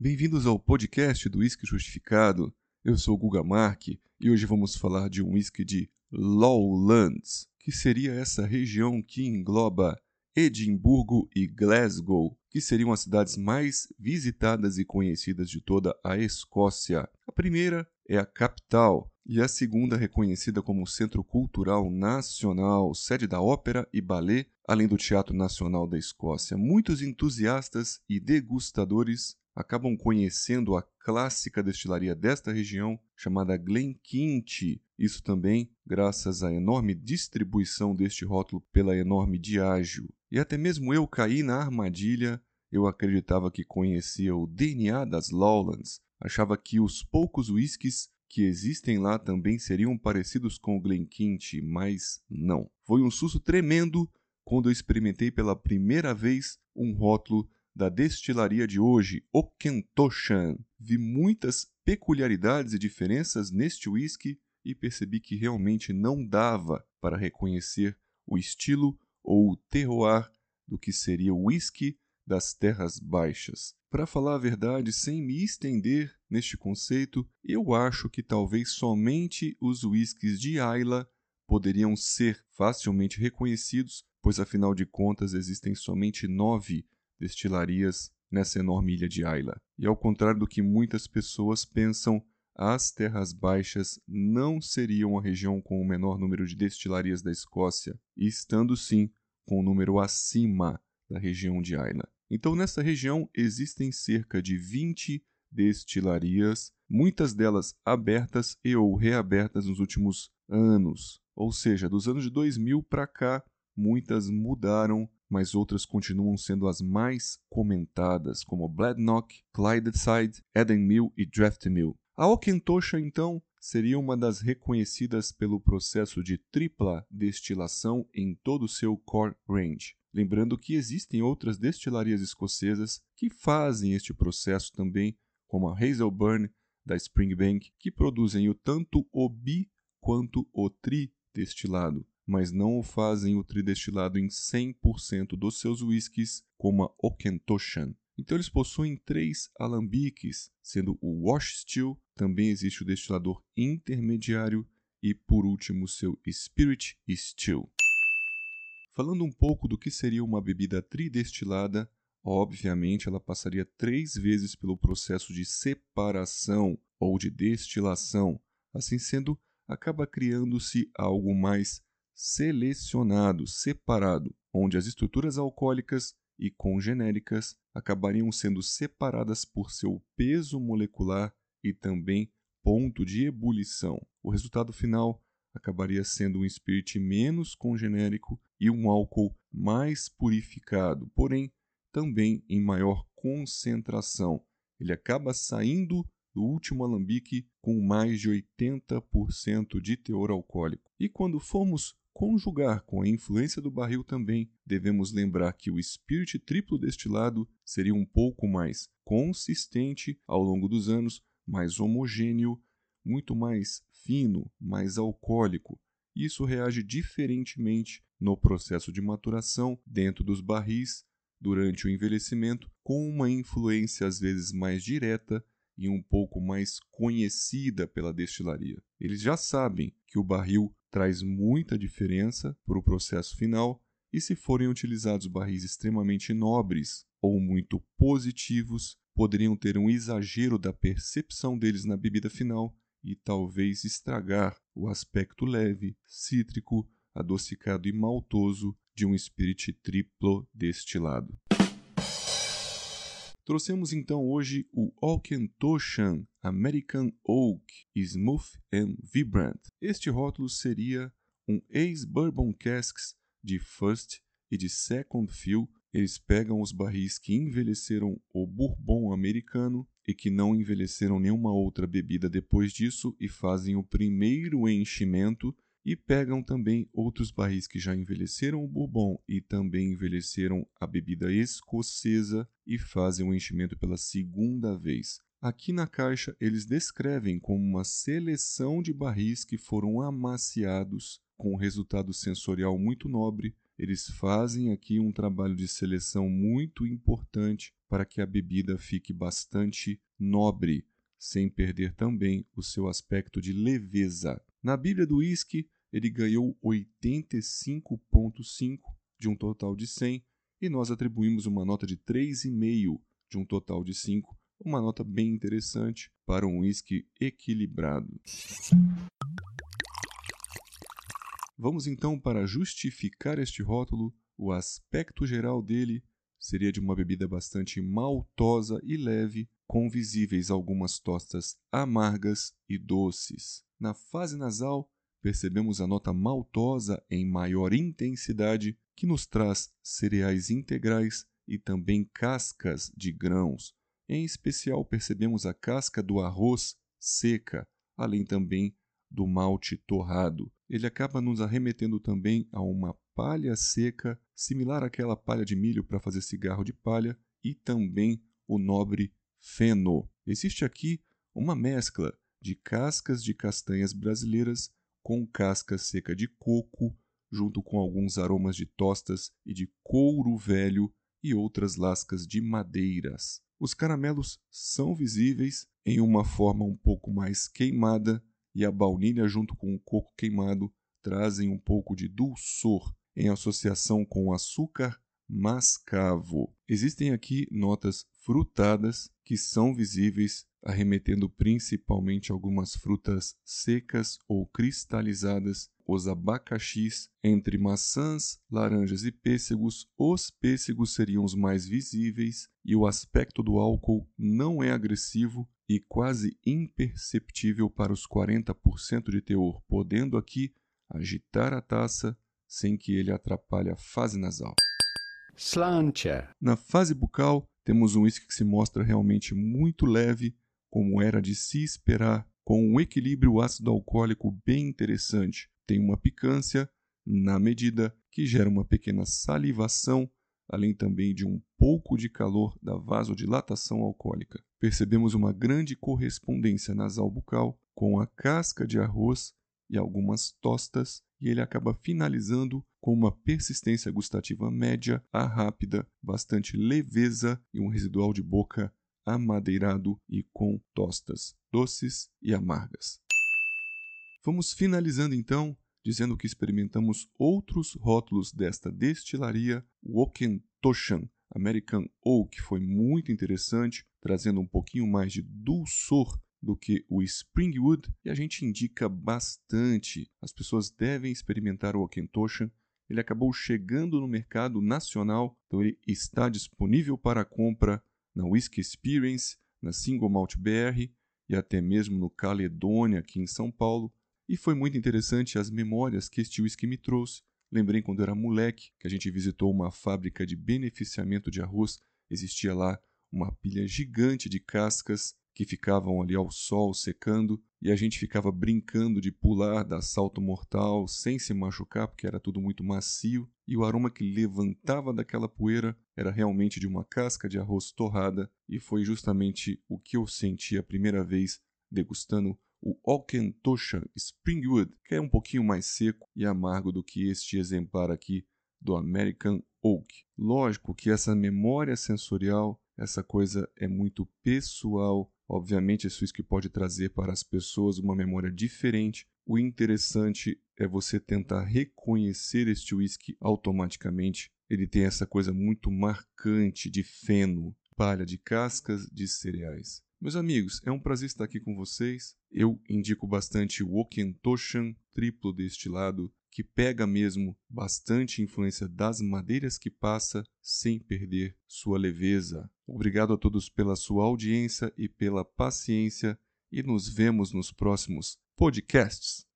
Bem-vindos ao podcast do Whisky Justificado. Eu sou o Guga Mark e hoje vamos falar de um whisky de Lowlands, que seria essa região que engloba Edimburgo e Glasgow, que seriam as cidades mais visitadas e conhecidas de toda a Escócia. A primeira é a capital e a segunda reconhecida como Centro Cultural Nacional, sede da ópera e ballet, além do Teatro Nacional da Escócia. Muitos entusiastas e degustadores acabam conhecendo a clássica destilaria desta região, chamada Glenkinch. Isso também graças à enorme distribuição deste rótulo pela enorme Diageo. E até mesmo eu caí na armadilha. Eu acreditava que conhecia o DNA das Lowlands, achava que os poucos whiskies que existem lá também seriam parecidos com o Glenkinch, mas não. Foi um susto tremendo quando eu experimentei pela primeira vez um rótulo da destilaria de hoje, Okentoshan. Vi muitas peculiaridades e diferenças neste whisky e percebi que realmente não dava para reconhecer o estilo ou o terroir do que seria o whisky das terras baixas. Para falar a verdade, sem me estender neste conceito, eu acho que talvez somente os whiskies de Ayla poderiam ser facilmente reconhecidos, pois afinal de contas existem somente nove destilarias nessa enorme ilha de Ayla. E ao contrário do que muitas pessoas pensam, as terras baixas não seriam a região com o menor número de destilarias da Escócia, e estando sim com o número acima da região de Ayla. Então, nessa região existem cerca de 20 destilarias, muitas delas abertas e ou reabertas nos últimos anos. Ou seja, dos anos de 2000 para cá, muitas mudaram mas outras continuam sendo as mais comentadas, como Bladnoch, Clydeside, Eden Mill e Draft Mill. A Okentosha, então, seria uma das reconhecidas pelo processo de tripla destilação em todo o seu core range. Lembrando que existem outras destilarias escocesas que fazem este processo também, como a Hazelburn da Springbank, que produzem o tanto o bi quanto o tri destilado mas não o fazem o tridestilado em 100% dos seus whiskies, como a Okentoshan. Então eles possuem três alambiques, sendo o Wash Still, também existe o destilador intermediário e, por último, seu Spirit Still. Falando um pouco do que seria uma bebida tridestilada, obviamente ela passaria três vezes pelo processo de separação ou de destilação. Assim sendo, acaba criando-se algo mais selecionado, separado, onde as estruturas alcoólicas e congenéricas acabariam sendo separadas por seu peso molecular e também ponto de ebulição. O resultado final acabaria sendo um spirit menos congenérico e um álcool mais purificado, porém também em maior concentração. Ele acaba saindo do último alambique com mais de 80% de teor alcoólico. E quando formos conjugar com a influência do barril também, devemos lembrar que o spirit triplo destilado seria um pouco mais consistente ao longo dos anos, mais homogêneo, muito mais fino, mais alcoólico. Isso reage diferentemente no processo de maturação dentro dos barris durante o envelhecimento, com uma influência às vezes mais direta e um pouco mais conhecida pela destilaria. Eles já sabem que o barril traz muita diferença para o processo final e se forem utilizados barris extremamente nobres ou muito positivos, poderiam ter um exagero da percepção deles na bebida final e talvez estragar o aspecto leve, cítrico, adocicado e maltoso de um spirit triplo destilado. Trouxemos então hoje o Auchentoshan American Oak Smooth and Vibrant. Este rótulo seria um ex-bourbon casks de first e de second fill. Eles pegam os barris que envelheceram o bourbon americano e que não envelheceram nenhuma outra bebida depois disso e fazem o primeiro enchimento e pegam também outros barris que já envelheceram o bourbon e também envelheceram a bebida escocesa e fazem o enchimento pela segunda vez. Aqui na caixa eles descrevem como uma seleção de barris que foram amaciados com resultado sensorial muito nobre, eles fazem aqui um trabalho de seleção muito importante para que a bebida fique bastante nobre, sem perder também o seu aspecto de leveza. Na Bíblia do Whisky, ele ganhou 85,5 de um total de 100 e nós atribuímos uma nota de 3,5 de um total de 5, uma nota bem interessante para um whisky equilibrado. Vamos então para justificar este rótulo, o aspecto geral dele seria de uma bebida bastante maltosa e leve, com visíveis algumas tostas amargas e doces. Na fase nasal, percebemos a nota maltosa em maior intensidade, que nos traz cereais integrais e também cascas de grãos. Em especial, percebemos a casca do arroz seca, além também do malte torrado. Ele acaba nos arremetendo também a uma palha seca, similar àquela palha de milho para fazer cigarro de palha, e também o nobre feno. Existe aqui uma mescla de cascas de castanhas brasileiras com casca seca de coco, junto com alguns aromas de tostas e de couro velho e outras lascas de madeiras. Os caramelos são visíveis em uma forma um pouco mais queimada e a baunilha junto com o coco queimado trazem um pouco de dulçor em associação com açúcar mascavo. Existem aqui notas frutadas que são visíveis, arremetendo principalmente algumas frutas secas ou cristalizadas, os abacaxis, entre maçãs, laranjas e pêssegos, os pêssegos seriam os mais visíveis e o aspecto do álcool não é agressivo e quase imperceptível para os 40% de teor, podendo aqui agitar a taça sem que ele atrapalhe a fase nasal. Slancher. Na fase bucal, temos um whisky que se mostra realmente muito leve, como era de se esperar, com um equilíbrio ácido alcoólico bem interessante. Tem uma picância na medida que gera uma pequena salivação além também de um pouco de calor da vasodilatação alcoólica. Percebemos uma grande correspondência nasal bucal com a casca de arroz e algumas tostas, e ele acaba finalizando com uma persistência gustativa média a rápida, bastante leveza e um residual de boca amadeirado e com tostas doces e amargas. Vamos finalizando então dizendo que experimentamos outros rótulos desta destilaria, o Okentoshan American Oak foi muito interessante, trazendo um pouquinho mais de dulçor do que o Springwood e a gente indica bastante. As pessoas devem experimentar o Okentoshan. Ele acabou chegando no mercado nacional, então ele está disponível para compra na Whisky Experience, na Single Malt BR e até mesmo no Caledônia aqui em São Paulo. E foi muito interessante as memórias que este whisky me trouxe. Lembrei quando era moleque que a gente visitou uma fábrica de beneficiamento de arroz. Existia lá uma pilha gigante de cascas que ficavam ali ao sol secando e a gente ficava brincando de pular da salto mortal sem se machucar porque era tudo muito macio e o aroma que levantava daquela poeira era realmente de uma casca de arroz torrada e foi justamente o que eu senti a primeira vez degustando o Okentoshan Springwood, que é um pouquinho mais seco e amargo do que este exemplar aqui do American Oak. Lógico que essa memória sensorial, essa coisa é muito pessoal. Obviamente, esse whisky pode trazer para as pessoas uma memória diferente. O interessante é você tentar reconhecer este whisky automaticamente. Ele tem essa coisa muito marcante de feno, palha de cascas de cereais. Meus amigos, é um prazer estar aqui com vocês. Eu indico bastante o Okentoshan triplo destilado, que pega mesmo bastante influência das madeiras que passa sem perder sua leveza. Obrigado a todos pela sua audiência e pela paciência e nos vemos nos próximos podcasts.